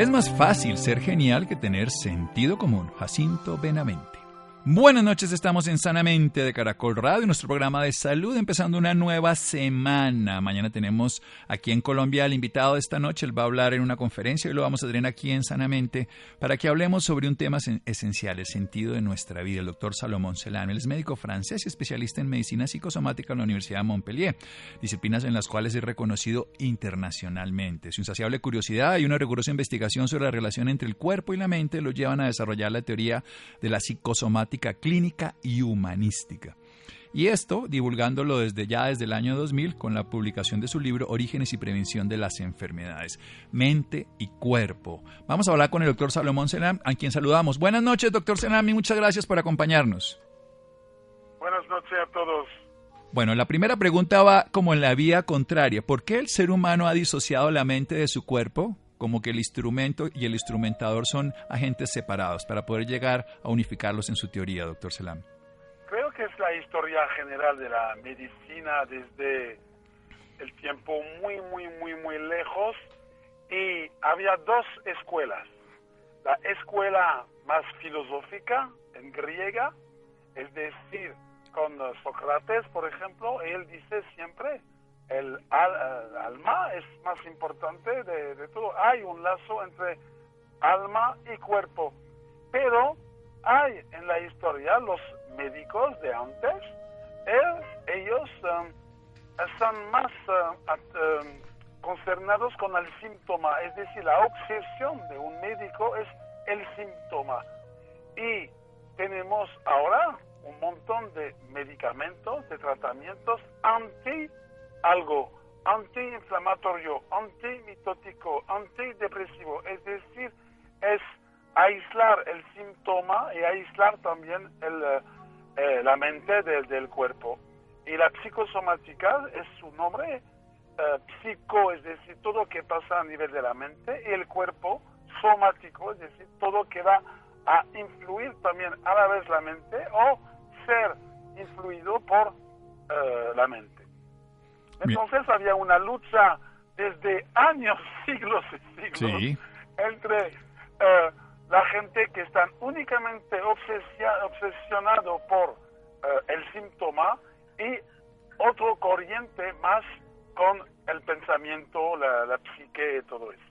Es más fácil ser genial que tener sentido común. Jacinto Benavente. Buenas noches, estamos en Sanamente de Caracol Radio, nuestro programa de salud, empezando una nueva semana. Mañana tenemos aquí en Colombia al invitado de esta noche, él va a hablar en una conferencia y lo vamos a tener aquí en Sanamente para que hablemos sobre un tema esencial, el sentido de nuestra vida. El doctor Salomón Celano, él es médico francés y especialista en medicina psicosomática en la Universidad de Montpellier, disciplinas en las cuales es reconocido internacionalmente. Su insaciable curiosidad y una rigurosa investigación sobre la relación entre el cuerpo y la mente lo llevan a desarrollar la teoría de la psicosomática clínica y humanística. Y esto divulgándolo desde ya desde el año 2000 con la publicación de su libro Orígenes y Prevención de las Enfermedades, Mente y Cuerpo. Vamos a hablar con el doctor Salomón Senam, a quien saludamos. Buenas noches, doctor Senam, y muchas gracias por acompañarnos. Buenas noches a todos. Bueno, la primera pregunta va como en la vía contraria. ¿Por qué el ser humano ha disociado la mente de su cuerpo? Como que el instrumento y el instrumentador son agentes separados para poder llegar a unificarlos en su teoría, doctor Selam. Creo que es la historia general de la medicina desde el tiempo muy, muy, muy, muy lejos y había dos escuelas. La escuela más filosófica en griega, es decir, con Sócrates, por ejemplo, él dice siempre, el, alma es más importante de, todo. Hay un lazo entre alma y cuerpo, pero hay en la historia los médicos de antes, ellos um, están más uh, um, concernados con el síntoma, es decir, la obsesión de un médico es el síntoma. Y tenemos ahora un montón de medicamentos, de tratamientos anti algo antiinflamatorio, antimitótico, antidepresivo, es decir, es aislar el síntoma y aislar también el, eh, la mente del, cuerpo. Y la psicosomática es su nombre, eh, psico, es decir, todo lo que pasa a nivel de la mente, y el cuerpo somático, es decir, todo que va a influir también a la vez la mente o ser influido por eh, la mente. Entonces había una lucha desde años, siglos y siglos entre eh, la gente que están únicamente obsesionado por eh, el síntoma y otro corriente más con el pensamiento, la, la psique y todo eso.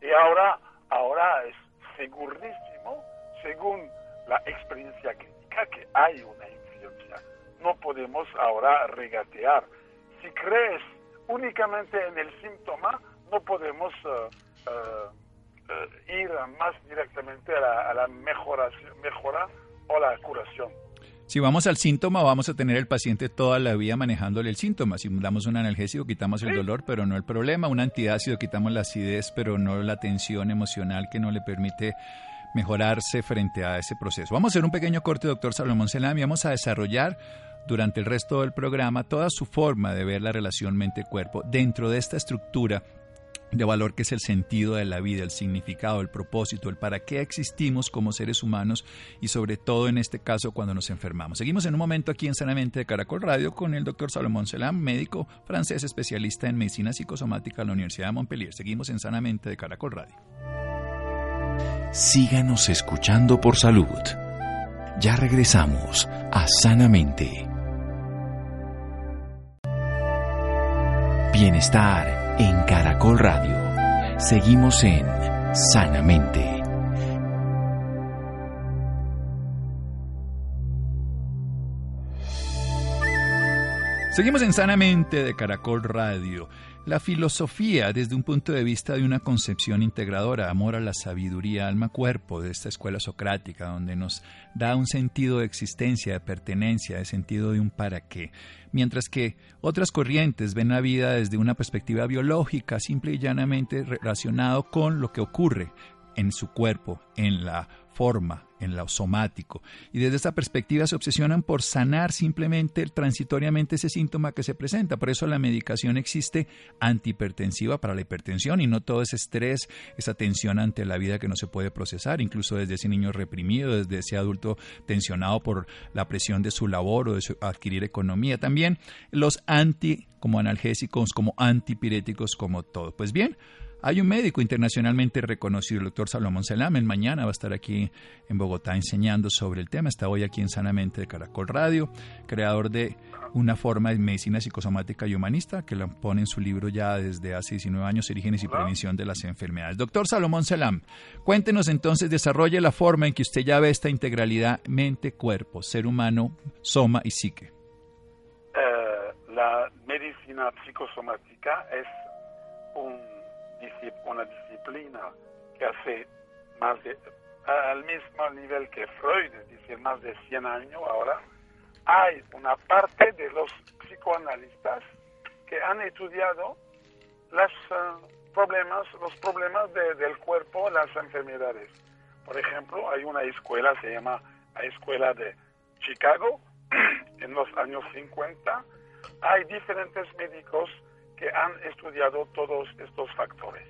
Y ahora, ahora es segurísimo, según la experiencia clínica, que hay una influencia. No podemos ahora regatear si crees únicamente en el síntoma, no podemos eh, eh, ir más directamente a la, mejora o la curación. Si vamos al síntoma, vamos a tener el paciente toda la vida manejándole el síntoma. Si damos un analgésico, quitamos el dolor, pero no el problema. Un antiácido, quitamos la acidez, pero no la tensión emocional que no le permite mejorarse frente a ese proceso. Vamos a hacer un pequeño corte, doctor Salomón Selami. Vamos a desarrollar durante el resto del programa toda su forma de ver la relación mente-cuerpo dentro de esta estructura de valor que es el sentido de la vida, el significado, el propósito, el para qué existimos como seres humanos y sobre todo en este caso cuando nos enfermamos. Seguimos en un momento aquí en Sanamente de Caracol Radio con el doctor Salomón Selam, médico francés especialista en medicina psicosomática de la Universidad de Montpellier. Seguimos en Sanamente de Caracol Radio. Síganos escuchando por salud. Ya regresamos a Sanamente. Bienestar en Caracol Radio. Seguimos en Sanamente. Seguimos en Sanamente de Caracol Radio. La filosofía desde un punto de vista de una concepción integradora, amor a la sabiduría, alma, cuerpo, de esta escuela socrática, donde nos da un sentido de existencia, de pertenencia, de sentido de un para qué. Mientras que otras corrientes ven la vida desde una perspectiva biológica, simple y llanamente relacionado con lo que ocurre en su cuerpo, en la forma, en lo somático. Y desde esa perspectiva se obsesionan por sanar simplemente transitoriamente ese síntoma que se presenta. Por eso la medicación existe antihipertensiva para la hipertensión y no todo ese estrés, esa tensión ante la vida que no se puede procesar, incluso desde ese niño reprimido, desde ese adulto tensionado por la presión de su labor o de adquirir economía. También los anti como analgésicos, como antipiréticos, como todo. Pues bien, hay un médico internacionalmente reconocido, el doctor Salomón Selamen. Mañana va a estar aquí en Bogotá enseñando sobre el tema. Está hoy aquí en Sanamente de Caracol Radio, creador de una forma de medicina psicosomática y humanista que la pone en su libro ya desde hace 19 años, Orígenes y Prevención de las Enfermedades. Doctor Salomón Selam, cuéntenos entonces, desarrolle la forma en que usted ya ve esta integralidad mente-cuerpo, ser humano, soma y psique. Eh, la medicina psicosomática es un una disciplina que hace más de, al mismo nivel que Freud, es decir, más de 100 años ahora, hay una parte de los psicoanalistas que han estudiado los eh, problemas, los problemas del cuerpo, las enfermedades. Por ejemplo, hay una escuela, se llama la Escuela de Chicago, en los años 50. Hay diferentes médicos que han estudiado todos estos factores.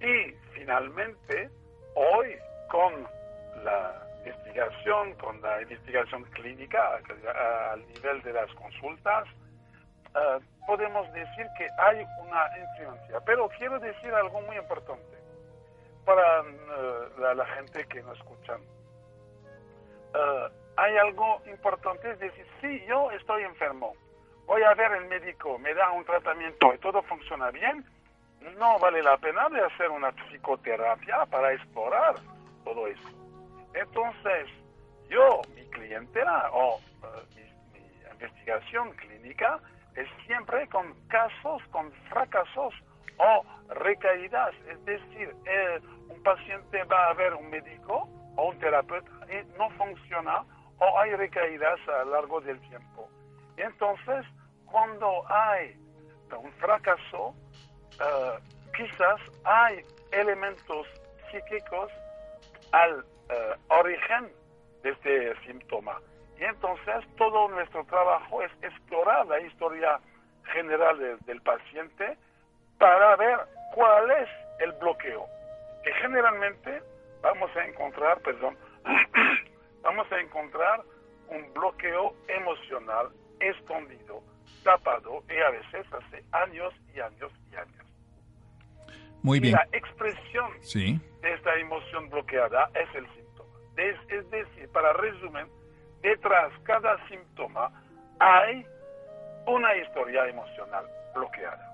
Y finalmente, hoy con la investigación, con la investigación clínica al nivel de las consultas, eh, podemos decir que hay una influencia. Pero quiero decir algo muy importante para eh, la, gente que nos escucha. Eh, hay algo importante, es decir, si yo estoy enfermo, voy a ver el médico, me da un tratamiento y todo funciona bien, no vale la pena de hacer una psicoterapia para explorar todo eso. Entonces, yo, mi clientela o eh, mi, investigación clínica es siempre con casos, con fracasos o recaídas. Es decir, eh, un paciente va a ver un médico o un terapeuta y no funciona o hay recaídas a lo largo del tiempo. Entonces, cuando hay un fracaso, eh, quizás hay elementos psíquicos al eh, origen de este síntoma. Y entonces todo nuestro trabajo es explorar la historia general del paciente para ver cuál es el bloqueo. Que generalmente vamos a encontrar, perdón, vamos a encontrar un bloqueo emocional escondido, tapado y a veces hace años y años y años. Muy bien. Y la expresión de esta emoción bloqueada es el síntoma. Es, es decir, para resumen, detrás cada síntoma hay una historia emocional bloqueada.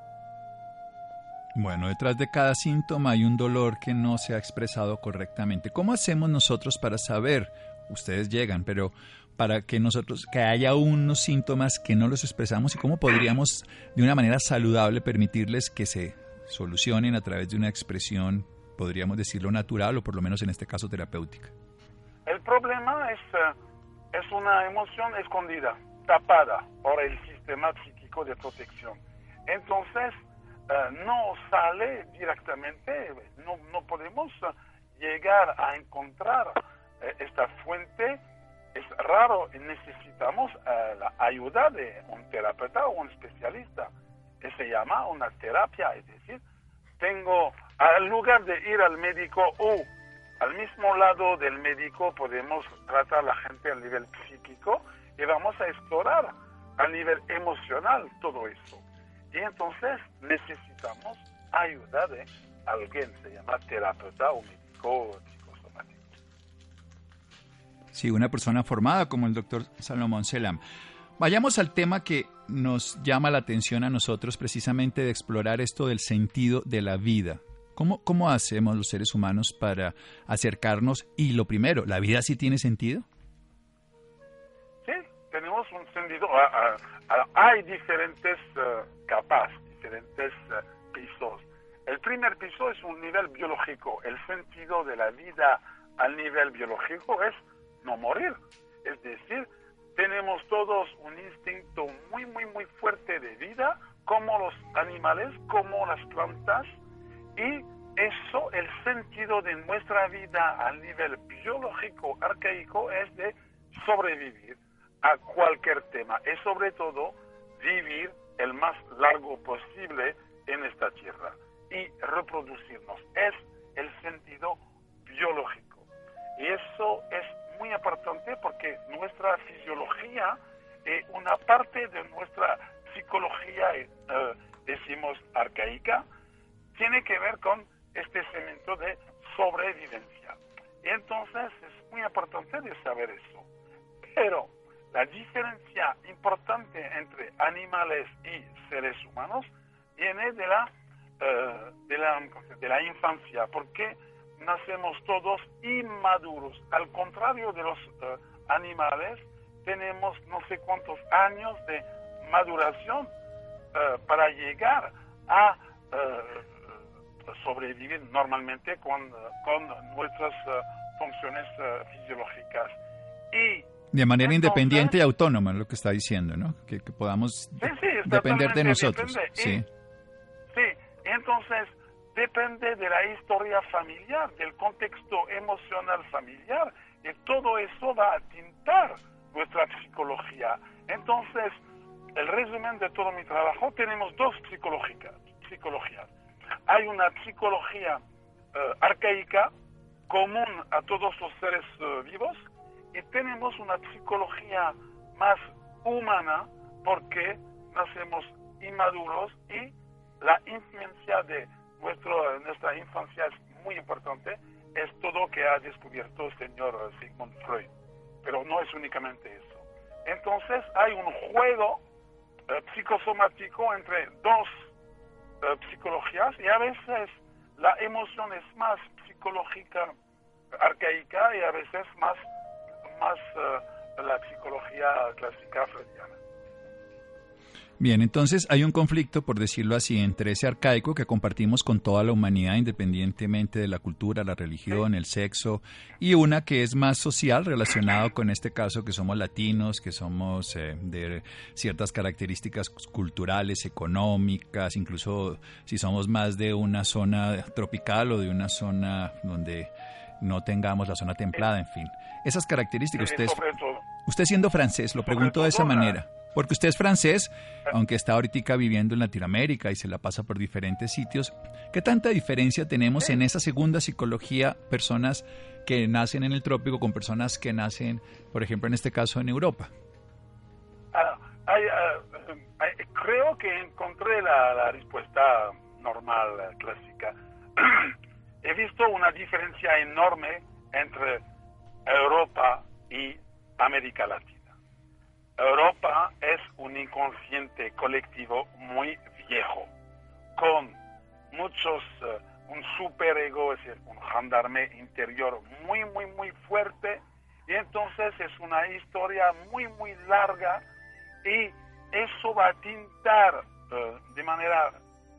Bueno, detrás de cada síntoma hay un dolor que no se ha expresado correctamente. ¿Cómo hacemos nosotros para saber? Ustedes llegan, pero para que nosotros, que haya unos síntomas que no los expresamos y cómo podríamos de una manera saludable permitirles que se solucionen a través de una expresión, podríamos decirlo natural o por lo menos en este caso terapéutica. El problema es, eh, es una emoción escondida, tapada por el sistema psíquico de protección. Entonces, eh, no sale directamente, no, no podemos eh, llegar a encontrar esta fuente es raro y necesitamos eh, la ayuda de un terapeuta o un especialista. Que se llama una terapia, es decir, tengo, al lugar de ir al médico o al mismo lado del médico podemos tratar a la gente a nivel psíquico y vamos a explorar a nivel emocional todo eso. Y entonces necesitamos ayuda de alguien, se llama terapeuta o médico Sí, una persona formada como el doctor Salomón Selam. Vayamos al tema que nos llama la atención a nosotros precisamente de explorar esto del sentido de la vida. ¿Cómo, ¿Cómo hacemos los seres humanos para acercarnos? Y lo primero, ¿la vida sí tiene sentido? Sí, tenemos un sentido, hay diferentes eh, capas, diferentes eh, pisos. El primer piso es un nivel biológico. El sentido de la vida al nivel biológico es no morir. Es decir, tenemos todos un instinto muy, muy, muy fuerte de vida, como los animales, como las plantas, y eso, el sentido de nuestra vida al nivel biológico arcaico es de sobrevivir a cualquier tema y sobre todo vivir el más largo posible en esta tierra y reproducirnos. Es el sentido biológico. Y eso es muy importante porque nuestra fisiología es una parte de nuestra psicología, eh, decimos, arcaica, tiene que ver con este cemento de sobrevivencia. Y entonces es muy importante de saber eso. Pero la diferencia importante entre animales y seres humanos viene de la, eh, de la, de la infancia, porque nacemos todos inmaduros. Al contrario de los eh, animales, tenemos no sé cuántos años de maduración eh, para llegar a sobrevivir normalmente con, con nuestras funciones fisiológicas. Y de manera independiente y autónoma, lo que está diciendo, ¿no? Que, podamos depender de nosotros. sí. sí, entonces depende de la historia familiar, del contexto emocional familiar, y todo eso va a tintar nuestra psicología. Entonces, el resumen de todo mi trabajo, tenemos dos psicológicas, psicologías. Hay una psicología eh, arcaica, común a todos los seres eh, vivos, y tenemos una psicología más humana porque nacemos inmaduros y la influencia de nuestro, nuestra infancia es muy importante, es todo lo que ha descubierto el señor Sigmund Freud, pero no es únicamente eso. Entonces hay un juego eh, psicosomático entre dos eh, psicologías y a veces la emoción es más psicológica arcaica y a veces más más uh, la psicología clásica freudiana. Bien, entonces hay un conflicto, por decirlo así, entre ese arcaico que compartimos con toda la humanidad, independientemente de la cultura, la religión, el sexo, y una que es más social, relacionado con este caso que somos latinos, que somos eh, de ciertas características culturales, económicas, incluso si somos más de una zona tropical o de una zona donde no tengamos la zona templada, en fin. Esas características, usted, usted siendo francés, lo pregunto de esa manera, porque usted es francés, aunque está ahorita viviendo en Latinoamérica y se la pasa por diferentes sitios, ¿qué tanta diferencia tenemos en esa segunda psicología, personas que nacen en el trópico con personas que nacen, por ejemplo, en este caso, en Europa? Ah, ah, creo que encontré la, la respuesta normal, clásica. he visto una diferencia enorme entre Europa y América Latina. Europa es un inconsciente colectivo muy viejo, con muchos, uh, un superego, es decir, un gendarme interior muy, muy, muy fuerte, y entonces es una historia muy, muy larga, y eso va a tintar uh, de manera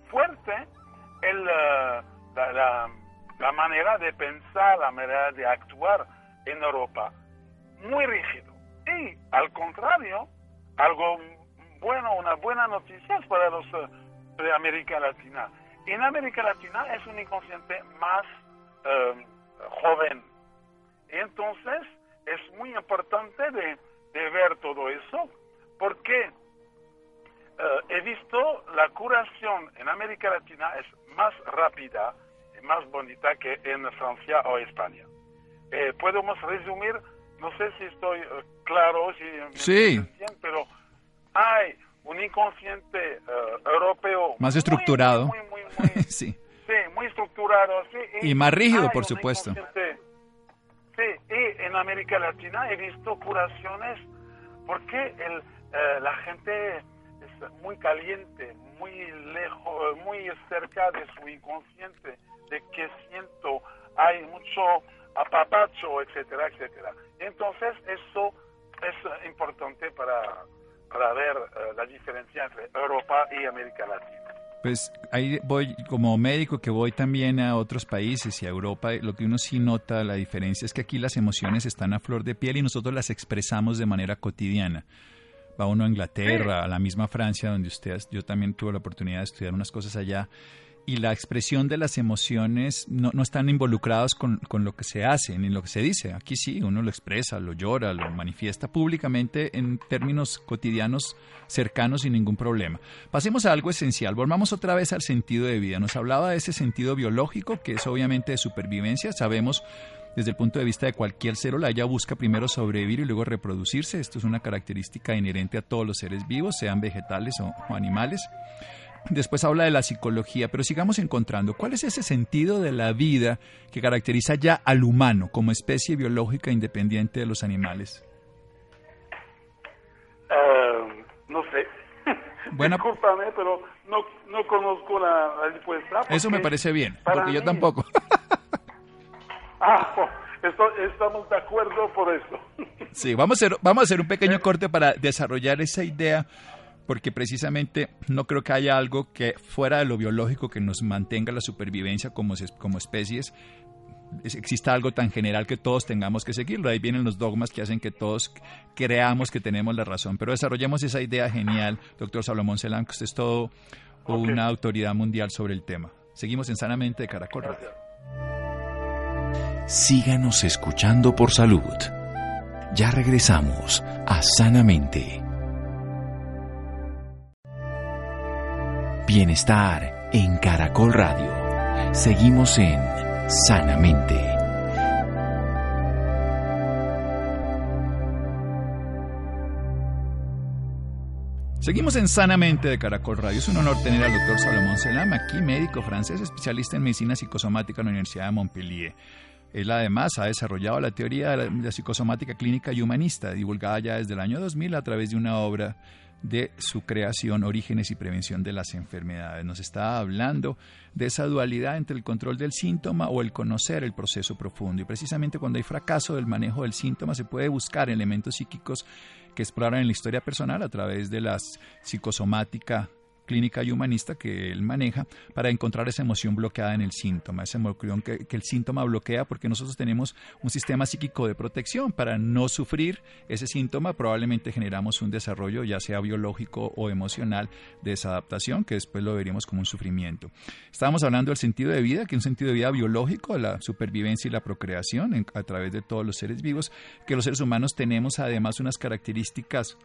fuerte el, la la manera de pensar, la manera de actuar en Europa. Muy rígido. Y al contrario, algo bueno, una buena noticia para los eh, de América Latina. En América Latina es un inconsciente más eh, joven. entonces es muy importante de, ver todo eso porque eh, he visto la curación en América Latina es más rápida más bonita que en Francia o España. Eh, podemos resumir, no sé si estoy eh, claro, si sí. pero hay un inconsciente eh, europeo más estructurado. Muy, muy, muy, sí. sí. muy estructurado. y, más rígido, por supuesto. Sí, y en América Latina he visto curaciones porque el, la gente es muy caliente, muy lejos, muy cerca de su inconsciente de qué siento, hay mucho apapacho, etcétera, etcétera. Entonces eso es importante para, para ver eh, la diferencia entre Europa y América Latina. Pues ahí voy, como médico que voy también a otros países y a Europa, lo que uno sí nota la diferencia es que aquí las emociones están a flor de piel y nosotros las expresamos de manera cotidiana. Va uno a Inglaterra, a la misma Francia, donde usted, yo también tuve la oportunidad de estudiar unas cosas allá y la expresión de las emociones no, no están involucrados con, con, lo que se hace ni lo que se dice. Aquí sí, uno lo expresa, lo llora, lo manifiesta públicamente en términos cotidianos cercanos sin ningún problema. Pasemos a algo esencial. Volvamos otra vez al sentido de vida. Nos hablaba de ese sentido biológico, que es obviamente de supervivencia. Sabemos desde el punto de vista de cualquier célula, ella busca primero sobrevivir y luego reproducirse. Esto es una característica inherente a todos los seres vivos, sean vegetales o, o animales. Después habla de la psicología, pero sigamos encontrando cuál es ese sentido de la vida que caracteriza ya al humano como especie biológica independiente de los animales. Uh, no sé. Bueno, Discúlpame, pero no, no conozco la, la respuesta. Eso me parece bien, porque yo tampoco. ah, esto, estamos de acuerdo por eso. sí, vamos a, hacer, vamos a hacer un pequeño corte para desarrollar esa idea porque precisamente no creo que haya algo que fuera de lo biológico que nos mantenga la supervivencia como, como especies, exista algo tan general que todos tengamos que seguirlo. Ahí vienen los dogmas que hacen que todos creamos que tenemos la razón. Pero desarrollemos esa idea genial, doctor Salomón Celán, que usted es todo una autoridad mundial sobre el tema. Seguimos en Sanamente de Caracol Radio. Síganos escuchando por salud. Ya regresamos a Sanamente. Bienestar en Caracol Radio. Seguimos en Sanamente. Seguimos en Sanamente de Caracol Radio. Es un honor tener al doctor Salomón Selam aquí, médico francés, especialista en medicina psicosomática en la Universidad de Montpellier. Él además ha desarrollado la teoría de la psicosomática clínica y humanista, divulgada ya desde el año 2000 a través de una obra de su creación, orígenes y prevención de las enfermedades. Nos está hablando de esa dualidad entre el control del síntoma o el conocer el proceso profundo. Y precisamente cuando hay fracaso del manejo del síntoma se puede buscar elementos psíquicos que exploran en la historia personal a través de la psicosomática clínica y humanista que él maneja para encontrar esa emoción bloqueada en el síntoma, esa emoción que, el síntoma bloquea porque nosotros tenemos un sistema psíquico de protección para no sufrir ese síntoma, probablemente generamos un desarrollo ya sea biológico o emocional de esa adaptación que después lo veríamos como un sufrimiento. Estábamos hablando del sentido de vida, que es un sentido de vida biológico, la supervivencia y la procreación a través de todos los seres vivos, que los seres humanos tenemos además unas características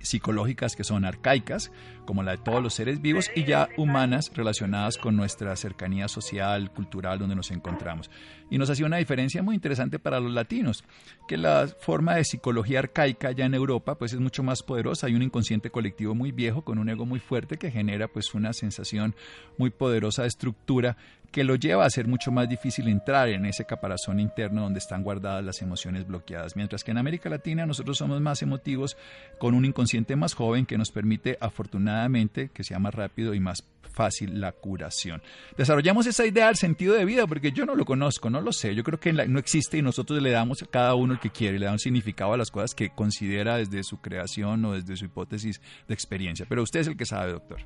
psicológicas que son arcaicas, como la de todos los seres vivos, y ya humanas relacionadas con nuestra cercanía social, cultural, donde nos encontramos. Y nos hacía una diferencia muy interesante para los latinos, que la forma de psicología arcaica ya en Europa pues es mucho más poderosa, hay un inconsciente colectivo muy viejo con un ego muy fuerte que genera pues una sensación muy poderosa de estructura que lo lleva a ser mucho más difícil entrar en ese caparazón interno donde están guardadas las emociones bloqueadas. Mientras que en América Latina nosotros somos más emotivos con un inconsciente más joven que nos permite afortunadamente que sea más rápido y más fácil la curación. Desarrollamos esa idea del sentido de vida porque yo no lo conozco, no lo sé, yo creo que no existe y nosotros le damos a cada uno el que quiere, le damos significado a las cosas que considera desde su creación o desde su hipótesis de experiencia. Pero usted es el que sabe, doctor.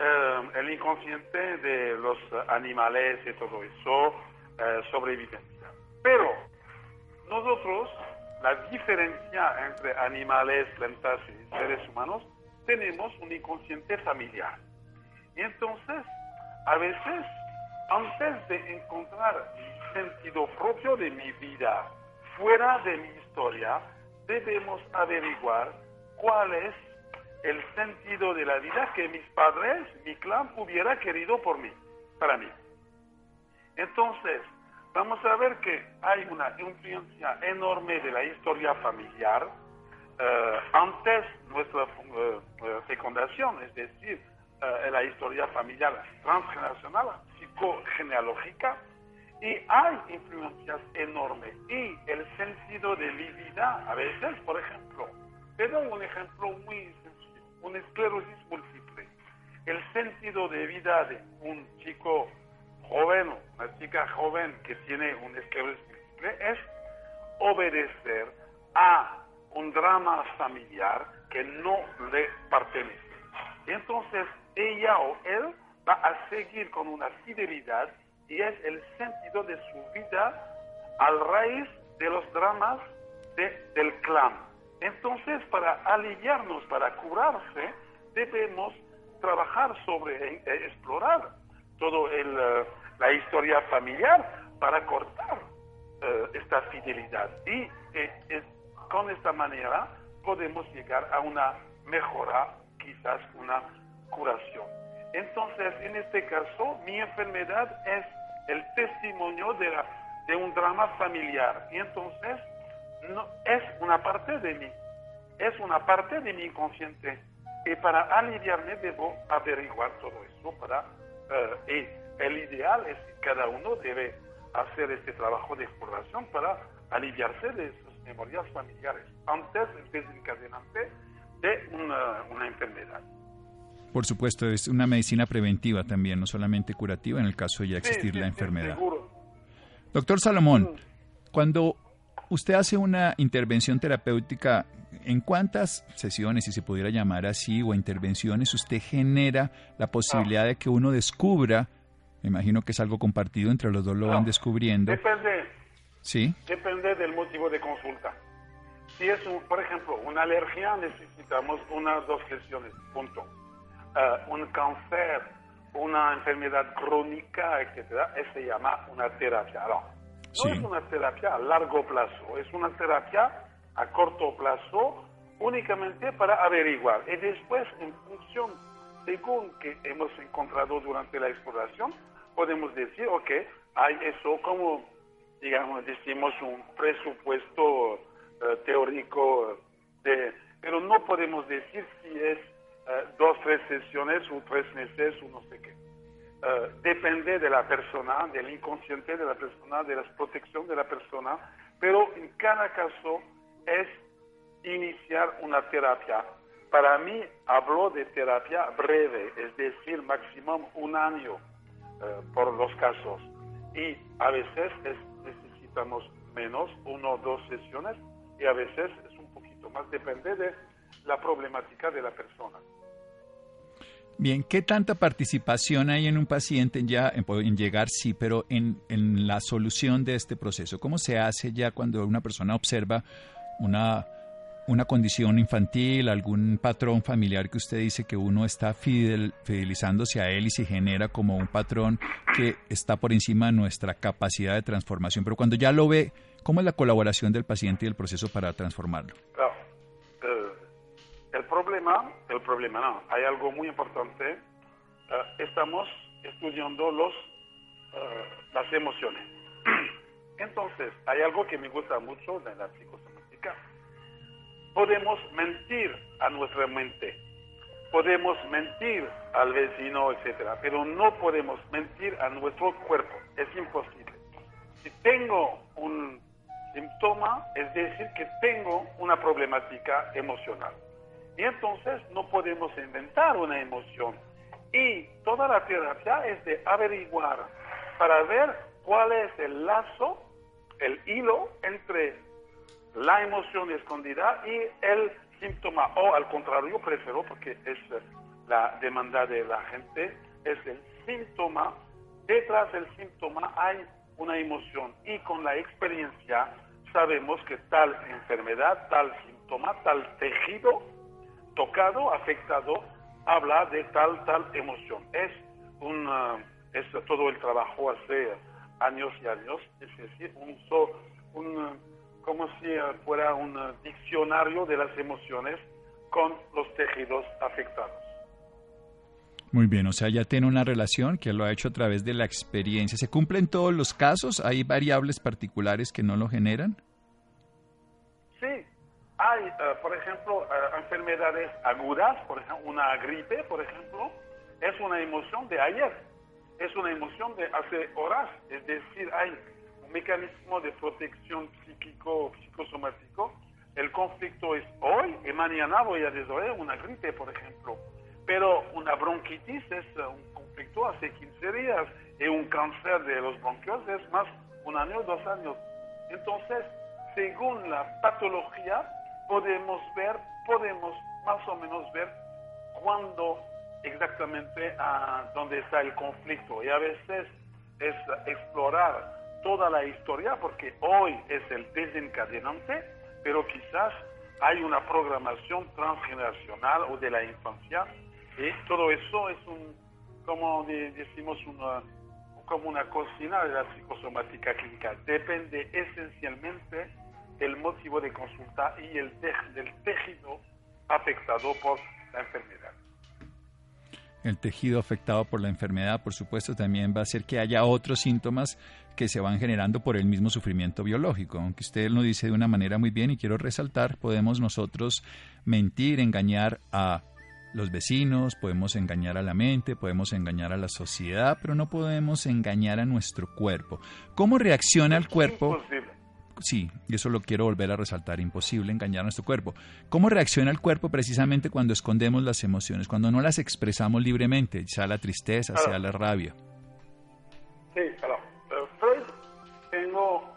Eh, el inconsciente de los animales y todo eso, eh, sobrevivencia. Pero nosotros, la diferencia entre animales, plantas y seres humanos, tenemos un inconsciente familiar. Y entonces, a veces, antes de encontrar sentido propio de mi vida fuera de mi historia, debemos averiguar cuál es el sentido de la vida que mis padres, mi clan, hubiera querido por mí, para mí. Entonces, vamos a ver que hay una influencia enorme de la historia familiar eh, antes nuestra uh, fecundación, es decir, uh, la historia familiar transgeneracional, psicogenealógica, y hay influencias enormes. Y el sentido de mi vida, a veces, por ejemplo, te doy un ejemplo muy una esclerosis múltiple. El sentido de vida de un chico joven una chica joven que tiene una esclerosis múltiple es obedecer a un drama familiar que no le pertenece. Entonces ella o él va a seguir con una fidelidad y es el sentido de su vida al raíz de los dramas del clan. Entonces, para aliviarnos, para curarse, debemos trabajar sobre, e, e, explorar toda eh, la historia familiar para cortar eh, esta fidelidad. Y eh, con esta manera podemos llegar a una mejora, quizás una curación. Entonces, en este caso, mi enfermedad es el testimonio de, de un drama familiar. Y entonces, no, es una parte de mí, es una parte de mi inconsciente. Y para aliviarme debo averiguar todo eso. Para, eh, y el ideal es que cada uno debe hacer este trabajo de exploración para aliviarse de sus memorias familiares antes del desencadenante de una, una enfermedad. Por supuesto, es una medicina preventiva también, no solamente curativa en el caso de ya existir la enfermedad. Doctor Salomón, mm. cuando usted hace una intervención terapéutica, ¿en cuántas sesiones, si se pudiera llamar así, o intervenciones usted genera la posibilidad de que uno descubra, me imagino que es algo compartido entre los dos, lo van descubriendo? Depende. Sí. Depende del motivo de consulta. Si es, por ejemplo, una alergia, necesitamos unas dos sesiones, punto. Uh, un cáncer, una enfermedad crónica, etcétera, se llama una terapia. No es una terapia a largo plazo, es una terapia a corto plazo únicamente para averiguar. Y después, en función, según que hemos encontrado durante la exploración, podemos decir, ok, hay eso como, digamos, decimos un presupuesto eh, teórico, de, pero no podemos decir si es eh, dos, tres sesiones o tres meses o no sé qué. Eh, depende de la persona, del inconsciente de la persona, de la protección de la persona, pero en cada caso es iniciar una terapia. Para mí hablo de terapia breve, es decir, máximo un año eh, por los casos. Y a veces necesitamos menos, uno o dos sesiones, y a veces es un poquito más, depende de la problemática de la persona. Bien, ¿qué tanta participación hay en un paciente ya en, llegar, sí, pero en, en, la solución de este proceso? ¿Cómo se hace ya cuando una persona observa una, una condición infantil, algún patrón familiar que usted dice que uno está fidel, fidelizándose a él y se genera como un patrón que está por encima de nuestra capacidad de transformación? Pero cuando ya lo ve, ¿cómo es la colaboración del paciente y el proceso para transformarlo? El problema, el problema no, hay algo muy importante. Eh, estamos estudiando los, eh, las emociones. Entonces, hay algo que me gusta mucho de la psicosomática. Podemos mentir a nuestra mente, podemos mentir al vecino, etcétera, pero no podemos mentir a nuestro cuerpo. Es imposible. Si tengo un síntoma, es decir, que tengo una problemática emocional. Y entonces no podemos inventar una emoción. Y toda la terapia es de averiguar para ver cuál es el lazo, el hilo entre la emoción escondida y el síntoma. O al contrario, prefiero, porque es la demanda de la gente, es el síntoma. Detrás del síntoma hay una emoción y con la experiencia sabemos que tal enfermedad, tal síntoma, tal tejido tocado, afectado, habla de tal, tal emoción. Es, un, es todo el trabajo hace años y años, es decir, un, un, como si fuera un diccionario de las emociones con los tejidos afectados. Muy bien, o sea, ya tiene una relación que lo ha hecho a través de la experiencia. ¿Se cumplen todos los casos? ¿Hay variables particulares que no lo generan? Hay, eh, por ejemplo, eh, enfermedades agudas, por ejemplo, una gripe, por ejemplo, es una emoción de ayer, es una emoción de hace horas, es decir, hay un mecanismo de protección psíquico, psicosomático, el conflicto es hoy y mañana voy a desarrollar una gripe, por ejemplo, pero una bronquitis es eh, un conflicto hace 15 días y un cáncer de los bronquios es más un año, dos años. Entonces, según la patología, podemos ver, podemos más o menos ver cuándo exactamente a dónde está el conflicto. Y a veces es explorar toda la historia, porque hoy es el desencadenante, pero quizás hay una programación transgeneracional o de la infancia, y todo eso es un, como decimos, una, como una cocina de la psicosomática clínica. Depende esencialmente del motivo de consulta y el del tejido afectado por la enfermedad. El tejido afectado por la enfermedad, por supuesto, también va a hacer que haya otros síntomas que se van generando por el mismo sufrimiento biológico. Aunque usted lo dice de una manera muy bien y quiero resaltar, podemos nosotros mentir, engañar a los vecinos, podemos engañar a la mente, podemos engañar a la sociedad, pero no podemos engañar a nuestro cuerpo. ¿Cómo reacciona el cuerpo? Sí, y eso lo quiero volver a resaltar, imposible engañar a nuestro cuerpo. ¿Cómo reacciona el cuerpo precisamente cuando escondemos las emociones, cuando no las expresamos libremente, sea la tristeza, sea la rabia? Sí, claro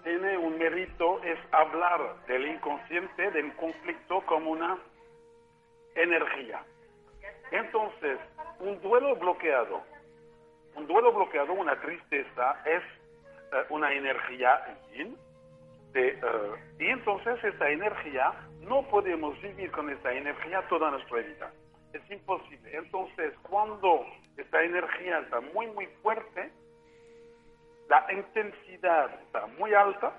tiene un mérito, es hablar del inconsciente, del conflicto como una energía. Entonces, un duelo bloqueado, un duelo bloqueado, una tristeza, es eh, una energía yin, de, eh, y entonces esta energía, no podemos vivir con esta energía toda nuestra vida. Es imposible. Entonces, cuando esta energía está muy, muy fuerte, la intensidad está muy alta,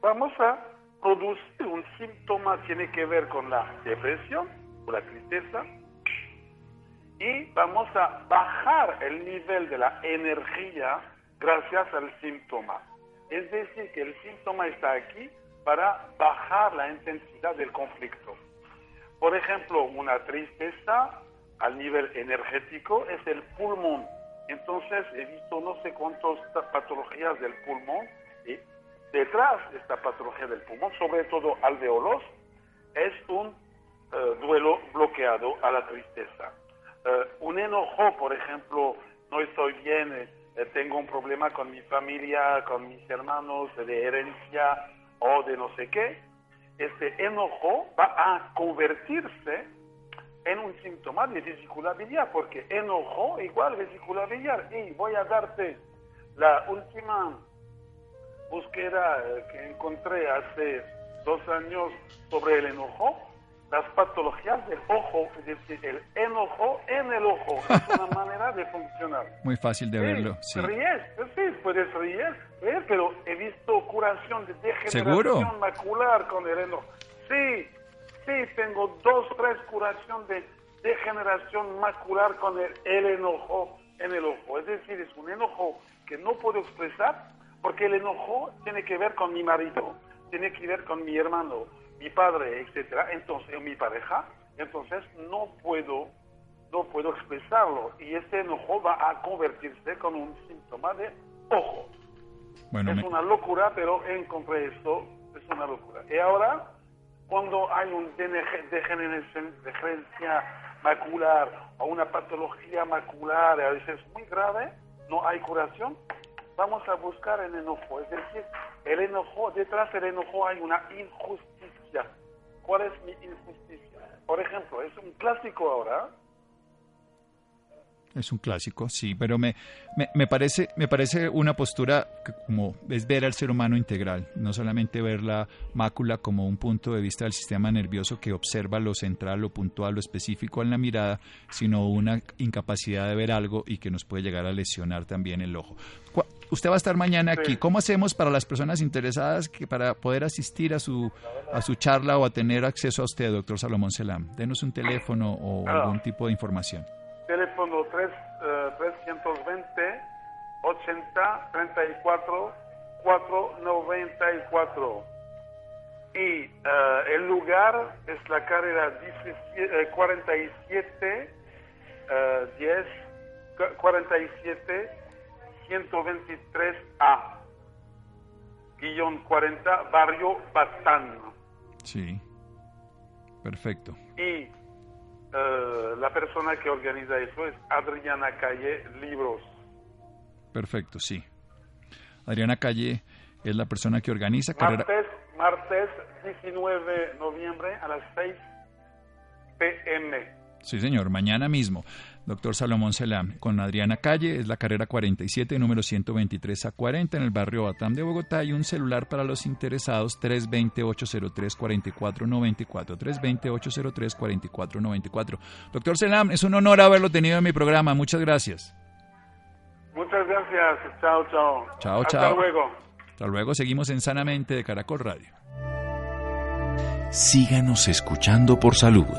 vamos a producir un síntoma tiene que ver con la depresión o la tristeza y vamos a bajar el nivel de la energía gracias al síntoma. Es decir, que el síntoma está aquí para bajar la intensidad del conflicto. Por ejemplo, una tristeza al nivel energético es el pulmón entonces he visto no sé cuántas patologías del pulmón y detrás de esta patología del pulmón, sobre todo alveolos, es un eh, duelo bloqueado a la tristeza. Eh, un enojo, por ejemplo, no estoy bien, tengo un problema con mi familia, con mis hermanos, de herencia o de no sé qué, este enojo va a convertirse en un síntoma de vesícula biliar, porque enojo igual vesícula biliar. Y voy a darte la última búsqueda eh, que encontré hace dos años sobre el enojo, las patologías del ojo, es decir, el enojo en el ojo. Es una manera de funcionar. Muy fácil de verlo. Sí. Ríes, sí, puedes ríes, pero he visto curación de degeneración macular con el enojo. Sí, Sí, tengo dos, tres curaciones de degeneración macular con el, enojo en el ojo. Es decir, es un enojo que no puedo expresar porque el enojo tiene que ver con mi marido, tiene que ver con mi hermano, mi padre, etcétera, entonces mi pareja, entonces no puedo no puedo expresarlo y este enojo va a convertirse con un síntoma de ojo. es una locura, pero encontré esto, es una locura. Y ahora cuando hay una degenerencia macular o una patología macular, a veces muy grave, no hay curación, vamos a buscar el enojo. Es decir, el enojo, detrás del enojo hay una injusticia. ¿Cuál es mi injusticia? Por ejemplo, es un clásico ahora, es un clásico, sí, pero me, me, parece, me parece una postura que como es ver al ser humano integral, no solamente ver la mácula como un punto de vista del sistema nervioso que observa lo central, lo puntual, lo específico en la mirada, sino una incapacidad de ver algo y que nos puede llegar a lesionar también el ojo. Usted va a estar mañana aquí. ¿Cómo hacemos para las personas interesadas que para poder asistir a su a su charla o a tener acceso a usted, doctor Salomón Selam? Denos un teléfono o algún tipo de información teléfono 3, 320 80 34 494. Y uh, el lugar es la carrera 17, 47 uh, 10 47 123A guion 40 barrio Batán. Sí. Perfecto. Y eh, la persona que organiza eso es Adriana Calle Libros. Perfecto, sí. Adriana Calle es la persona que organiza. Martes, martes 19 de noviembre a las 6 pm. Sí, señor, mañana mismo. Doctor Salomón Selam, con Adriana Calle, es la carrera 47, número 123 a 40, en el barrio Batam de Bogotá, y un celular para los interesados, 320-803-4494, 320-803-4494. Doctor Selam, es un honor haberlo tenido en mi programa, muchas gracias. Muchas gracias, chao, chao. Chao, Hasta chao. luego. Hasta luego, seguimos en Sanamente de Caracol Radio. Síganos escuchando por salud.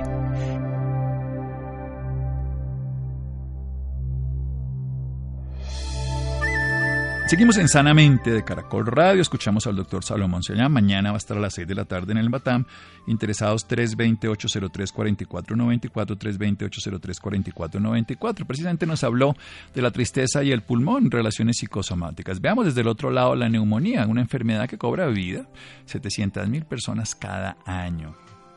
Seguimos en Sanamente de Caracol Radio. Escuchamos al doctor Salomón Sellán. Mañana va a estar a las 6 de la tarde en el Batam. Interesados 320-803-4494, 320-803-4494. Precisamente nos habló de la tristeza y el pulmón, relaciones psicosomáticas. Veamos desde el otro lado la neumonía, una enfermedad que cobra vida. 700 mil personas cada año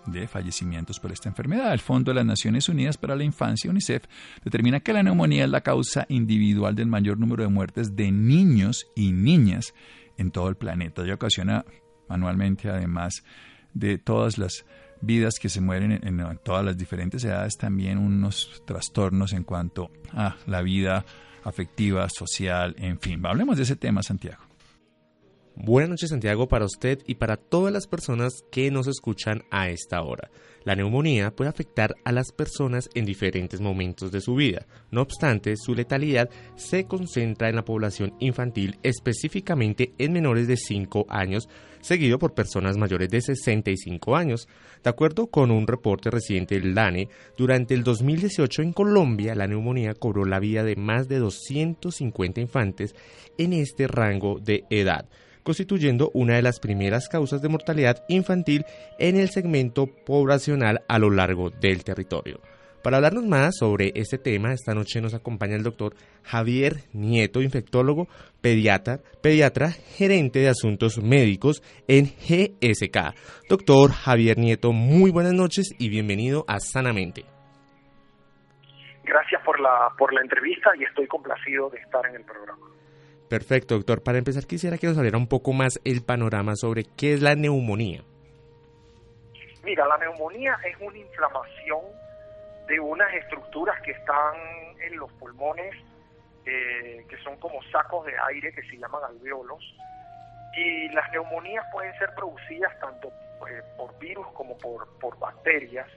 de fallecimientos por esta enfermedad. El Fondo de las Naciones Unidas para la Infancia, UNICEF, determina que la neumonía es la causa individual del mayor número de muertes de niños y niñas en todo el planeta y ocasiona anualmente, además de todas las vidas que se mueren en, en todas las diferentes edades, también unos trastornos en cuanto a la vida afectiva, social, en fin. Hablemos de ese tema, Santiago. Buenas noches Santiago para usted y para todas las personas que nos escuchan a esta hora. La neumonía puede afectar a las personas en diferentes momentos de su vida. No obstante, su letalidad se concentra en la población infantil, específicamente en menores de 5 años, seguido por personas mayores de 65 años. De acuerdo con un reporte reciente del DANE, durante el 2018 en Colombia la neumonía cobró la vida de más de 250 infantes en este rango de edad constituyendo una de las primeras causas de mortalidad infantil en el segmento poblacional a lo largo del territorio. Para hablarnos más sobre este tema, esta noche nos acompaña el doctor Javier Nieto, infectólogo, pediatra, pediatra, gerente de asuntos médicos en GSK. Doctor Javier Nieto, muy buenas noches y bienvenido a Sanamente. Gracias por la, por la entrevista y estoy complacido de estar en el programa. Perfecto, doctor. Para empezar, quisiera que nos hablara un poco más el panorama sobre qué es la neumonía. Mira, la neumonía es una inflamación de unas estructuras que están en los pulmones, eh, que son como sacos de aire que se llaman alveolos. Y las neumonías pueden ser producidas tanto eh, por virus como por, por bacterias.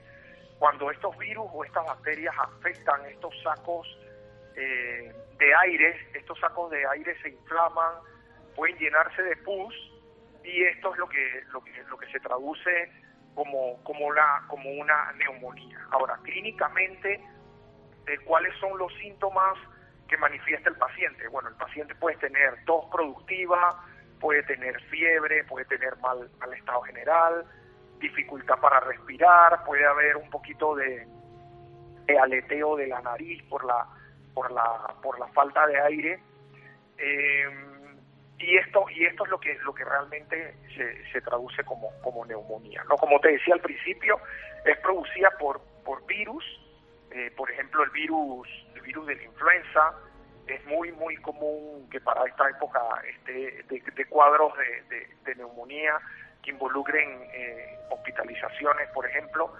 Cuando estos virus o estas bacterias afectan estos sacos eh, de aire, estos sacos de aire se inflaman, pueden llenarse de pus y esto es lo que lo que, lo que se traduce como como la como una neumonía. Ahora, clínicamente cuáles son los síntomas que manifiesta el paciente? Bueno, el paciente puede tener tos productiva, puede tener fiebre, puede tener mal, mal estado general, dificultad para respirar, puede haber un poquito de, de aleteo de la nariz por la por la por la falta de aire eh, y esto y esto es lo que lo que realmente se, se traduce como, como neumonía no como te decía al principio es producida por por virus eh, por ejemplo el virus el virus de la influenza es muy muy común que para esta época esté de, de cuadros de, de, de, neumonía que involucren eh, hospitalizaciones por ejemplo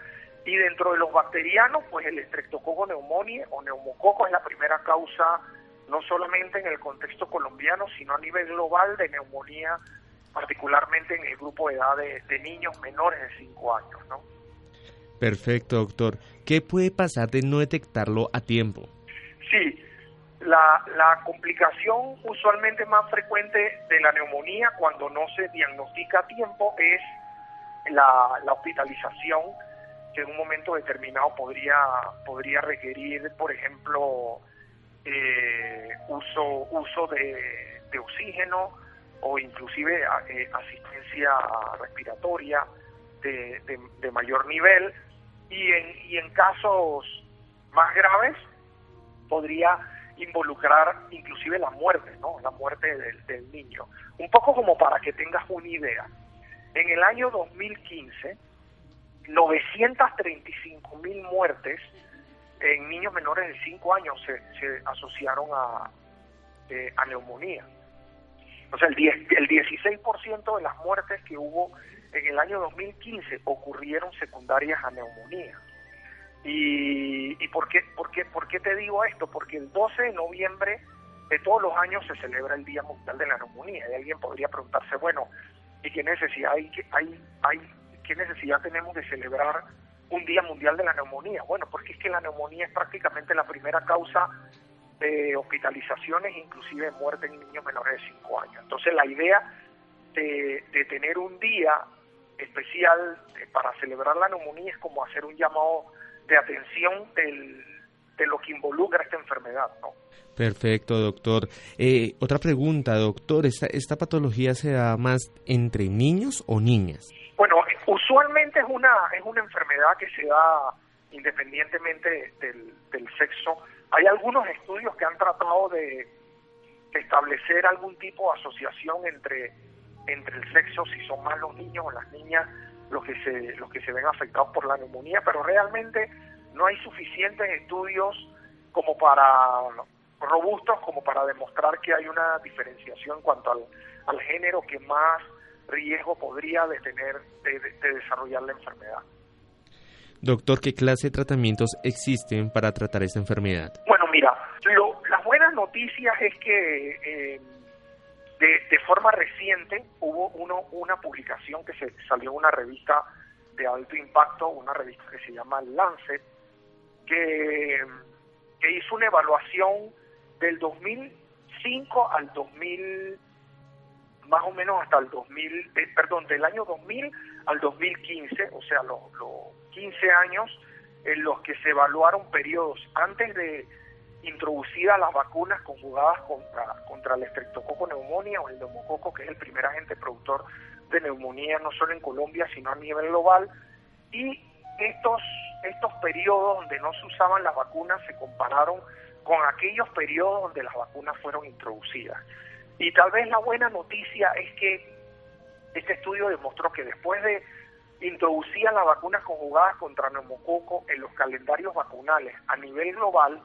y dentro de los bacterianos, pues el estreptococo neumoniae o neumococo es la primera causa, no solamente en el contexto colombiano, sino a nivel global de neumonía, particularmente en el grupo de edad de, de niños menores de 5 años. ¿no? Perfecto, doctor. ¿Qué puede pasar de no detectarlo a tiempo? Sí, la, la complicación usualmente más frecuente de la neumonía cuando no se diagnostica a tiempo es la, la hospitalización en un momento determinado podría, podría requerir, por ejemplo, eh, uso, uso de, de, oxígeno o inclusive eh, asistencia respiratoria de, de, de, mayor nivel y en, y en casos más graves podría involucrar inclusive la muerte, ¿no? La muerte del, del niño. Un poco como para que tengas una idea. En el año 2015, 935 mil muertes en niños menores de 5 años se, se asociaron a, eh, a neumonía. O sea, el, 10, el 16% de las muertes que hubo en el año 2015 ocurrieron secundarias a neumonía. ¿Y, y por, qué, por, qué, por qué te digo esto? Porque el 12 de noviembre de todos los años se celebra el Día Mundial de la Neumonía. Y alguien podría preguntarse, bueno, ¿y qué necesidad, hay, hay, hay, qué necesidad tenemos de celebrar un Día Mundial de la Neumonía? Bueno, porque es que la neumonía es prácticamente la primera causa de hospitalizaciones, inclusive muerte en niños menores de 5 años. Entonces la idea de, de tener un día especial eh, para celebrar la neumonía es como hacer un llamado de atención del, de lo que involucra esta enfermedad, ¿no? Perfecto, doctor. Eh, otra pregunta, doctor, ¿esta, ¿esta patología se da más entre niños o niñas? Bueno, usualmente es una, es una enfermedad que se da independientemente del, sexo. Hay algunos estudios que han tratado de establecer algún tipo de asociación entre, entre el sexo, si son más los niños o las niñas los que se, los que se ven afectados por la neumonía, pero realmente no hay suficientes estudios como para robustos como para demostrar que hay una diferenciación en cuanto al, al género que más riesgo podría de tener de, de desarrollar la enfermedad. Doctor, ¿qué clase de tratamientos existen para tratar esta enfermedad? Bueno, mira, lo, las buenas noticias es que eh, de, de, forma reciente hubo uno, una publicación que se salió en una revista de alto impacto, una revista que se llama Lancet, que, que hizo una evaluación del 2005 al 2000 más o menos hasta el 2000, eh, perdón, del año 2000 al 2015, o sea, los lo 15 años en los que se evaluaron periodos antes de introducidas las vacunas conjugadas contra, contra el estreptococo neumonía o el neumococo, que es el primer agente productor de neumonía no solo en Colombia, sino a nivel global, y estos, estos periodos donde no se usaban las vacunas se compararon con aquellos periodos donde las vacunas fueron introducidas. Y tal vez la buena noticia es que este estudio demostró que después de introducir las vacunas conjugadas contra neumococo en los calendarios vacunales a nivel global,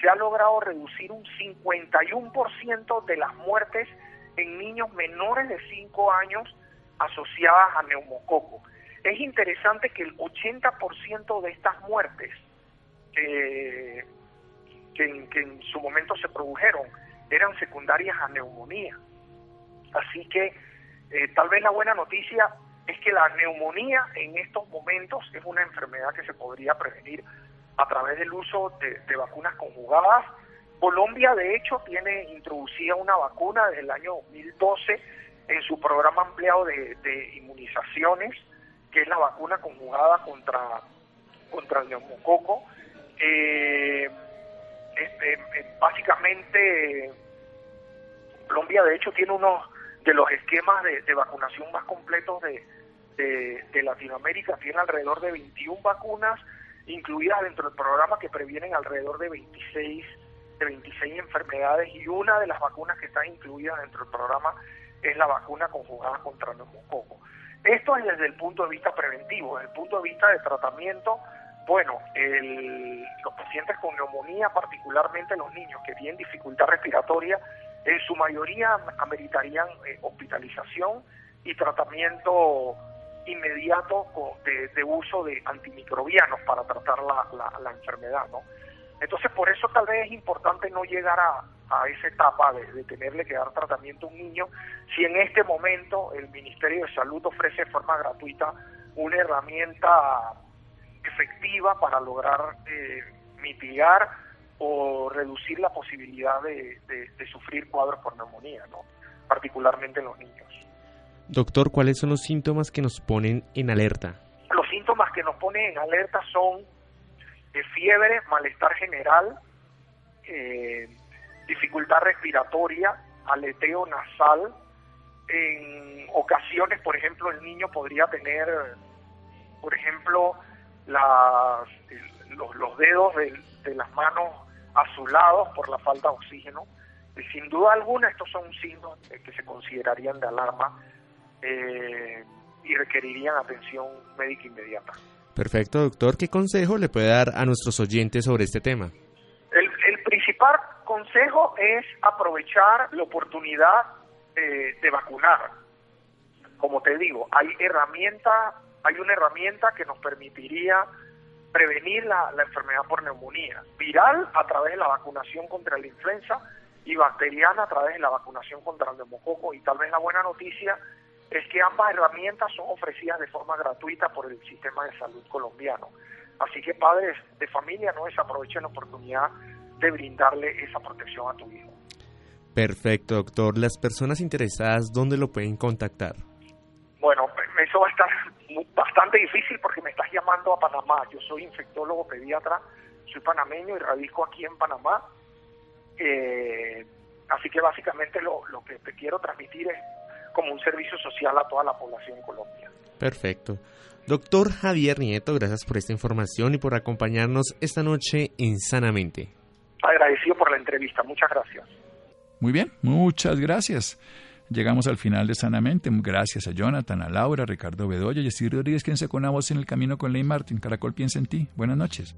se ha logrado reducir un 51% de las muertes en niños menores de 5 años asociadas a neumococo. Es interesante que el 80% de estas muertes eh, que, que en su momento se produjeron eran secundarias a neumonía. Así que eh, tal vez la buena noticia es que la neumonía en estos momentos es una enfermedad que se podría prevenir a través del uso de, vacunas conjugadas. Colombia, de hecho, tiene introducida una vacuna desde el año 2012 en su programa ampliado de, inmunizaciones, que es la vacuna conjugada contra, contra el neumococo. Eh, este, básicamente, Colombia, de hecho, tiene uno de los esquemas de, de vacunación más completos de, Latinoamérica. Tiene alrededor de 21 vacunas incluidas dentro del programa que previenen alrededor de 26, de 26 enfermedades y una de las vacunas que está incluida dentro del programa es la vacuna conjugada contra el neumococo. Esto es desde el punto de vista preventivo, desde el punto de vista de tratamiento, bueno, el, los pacientes con neumonía, particularmente los niños que tienen dificultad respiratoria, en su mayoría ameritarían eh, hospitalización y tratamiento inmediato de, de, uso de antimicrobianos para tratar la, la, la, enfermedad, ¿no? Entonces, por eso tal vez es importante no llegar a, a esa etapa de, de, tenerle que dar tratamiento a un niño, si en este momento el Ministerio de Salud ofrece de forma gratuita una herramienta efectiva para lograr eh, mitigar o reducir la posibilidad de, de, de, sufrir cuadros por neumonía, ¿no? particularmente en los niños. Doctor, ¿cuáles son los síntomas que nos ponen en alerta? Los síntomas que nos ponen en alerta son de fiebre, malestar general, eh, dificultad respiratoria, aleteo nasal. En ocasiones, por ejemplo, el niño podría tener, por ejemplo, las, los, los dedos de, de las manos azulados por la falta de oxígeno. Y sin duda alguna, estos son signos que se considerarían de alarma eh, y requerirían atención médica inmediata. Perfecto, doctor. ¿Qué consejo le puede dar a nuestros oyentes sobre este tema? El, el principal consejo es aprovechar la oportunidad eh, de vacunar. Como te digo, hay herramienta, hay una herramienta que nos permitiría prevenir la, la enfermedad por neumonía, viral a través de la vacunación contra la influenza y bacteriana a través de la vacunación contra el neumococo. Y tal vez la buena noticia es que ambas herramientas son ofrecidas de forma gratuita por el sistema de salud colombiano. Así que padres de familia no desaprovechen la oportunidad de brindarle esa protección a tu hijo. Perfecto, doctor. Las personas interesadas, ¿dónde lo pueden contactar? Bueno, eso va a estar bastante difícil porque me estás llamando a Panamá. Yo soy infectólogo pediatra, soy panameño y radico aquí en Panamá. Eh, así que básicamente lo, lo que te quiero transmitir es como un servicio social a toda la población en Colombia. Perfecto. Doctor Javier Nieto, gracias por esta información y por acompañarnos esta noche en Sanamente. Agradecido por la entrevista, muchas gracias. Muy bien, muchas gracias. Llegamos al final de Sanamente. Gracias a Jonathan, a Laura, a Ricardo Bedoya y a Rodríguez, quien con voz en el camino con Ley Martin. Caracol piensa en ti. Buenas noches.